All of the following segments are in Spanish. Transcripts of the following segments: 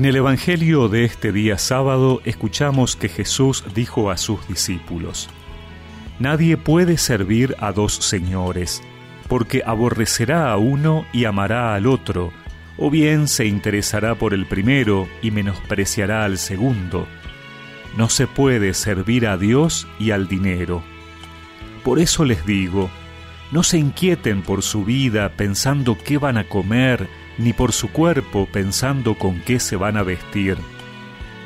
En el Evangelio de este día sábado escuchamos que Jesús dijo a sus discípulos, Nadie puede servir a dos señores, porque aborrecerá a uno y amará al otro, o bien se interesará por el primero y menospreciará al segundo. No se puede servir a Dios y al dinero. Por eso les digo, no se inquieten por su vida pensando qué van a comer, ni por su cuerpo pensando con qué se van a vestir.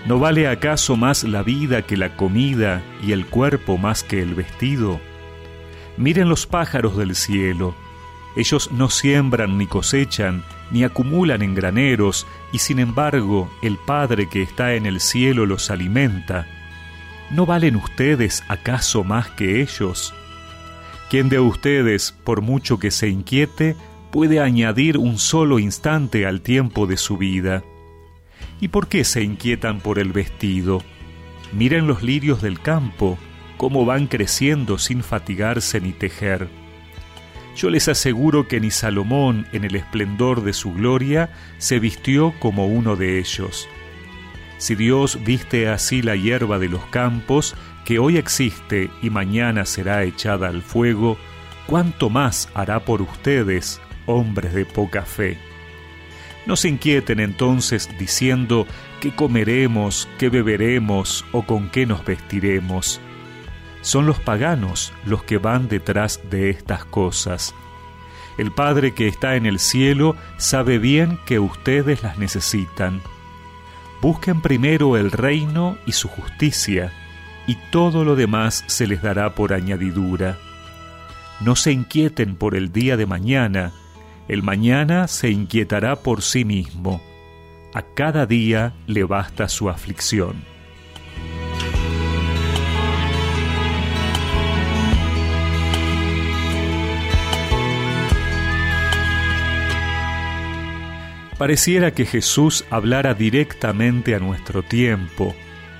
¿No vale acaso más la vida que la comida y el cuerpo más que el vestido? Miren los pájaros del cielo. Ellos no siembran ni cosechan, ni acumulan en graneros, y sin embargo el Padre que está en el cielo los alimenta. ¿No valen ustedes acaso más que ellos? ¿Quién de ustedes, por mucho que se inquiete, puede añadir un solo instante al tiempo de su vida. ¿Y por qué se inquietan por el vestido? Miren los lirios del campo, cómo van creciendo sin fatigarse ni tejer. Yo les aseguro que ni Salomón, en el esplendor de su gloria, se vistió como uno de ellos. Si Dios viste así la hierba de los campos, que hoy existe y mañana será echada al fuego, ¿cuánto más hará por ustedes, hombres de poca fe. No se inquieten entonces diciendo qué comeremos, qué beberemos o con qué nos vestiremos. Son los paganos los que van detrás de estas cosas. El Padre que está en el cielo sabe bien que ustedes las necesitan. Busquen primero el reino y su justicia, y todo lo demás se les dará por añadidura. No se inquieten por el día de mañana, el mañana se inquietará por sí mismo. A cada día le basta su aflicción. Pareciera que Jesús hablara directamente a nuestro tiempo,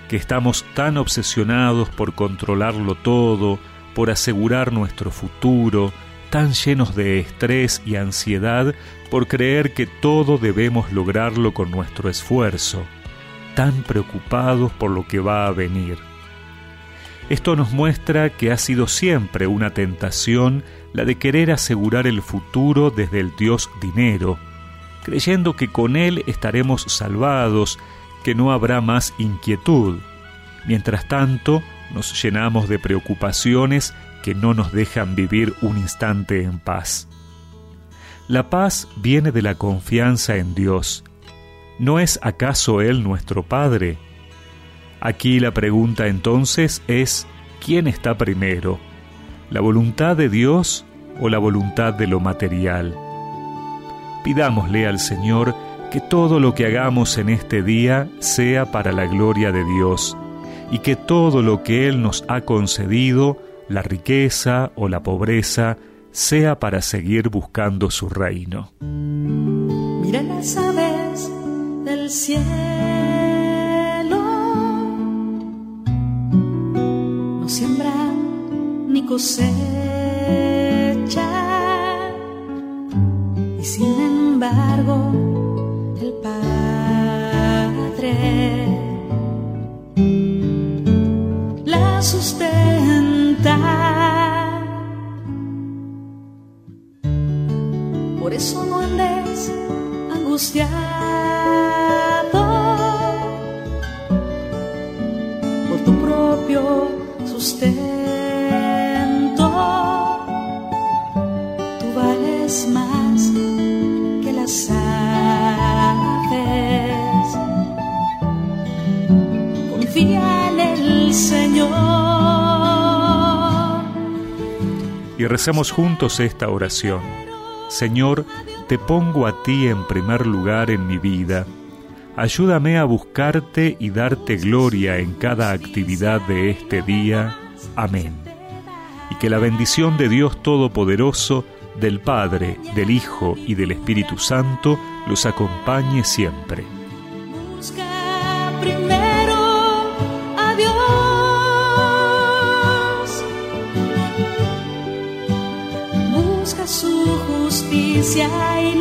que estamos tan obsesionados por controlarlo todo, por asegurar nuestro futuro, tan llenos de estrés y ansiedad por creer que todo debemos lograrlo con nuestro esfuerzo, tan preocupados por lo que va a venir. Esto nos muestra que ha sido siempre una tentación la de querer asegurar el futuro desde el Dios dinero, creyendo que con él estaremos salvados, que no habrá más inquietud. Mientras tanto, nos llenamos de preocupaciones que no nos dejan vivir un instante en paz. La paz viene de la confianza en Dios. ¿No es acaso Él nuestro Padre? Aquí la pregunta entonces es, ¿quién está primero? ¿La voluntad de Dios o la voluntad de lo material? Pidámosle al Señor que todo lo que hagamos en este día sea para la gloria de Dios y que todo lo que Él nos ha concedido la riqueza o la pobreza sea para seguir buscando su reino. Mira las aves del cielo, no siembran ni cosechan, y sin embargo el Padre la sustenta por eso no andes angustiado por tu propio sustento. Tú vales más que las aves. Y recemos juntos esta oración. Señor, te pongo a ti en primer lugar en mi vida. Ayúdame a buscarte y darte gloria en cada actividad de este día. Amén. Y que la bendición de Dios Todopoderoso, del Padre, del Hijo y del Espíritu Santo los acompañe siempre. Justicia y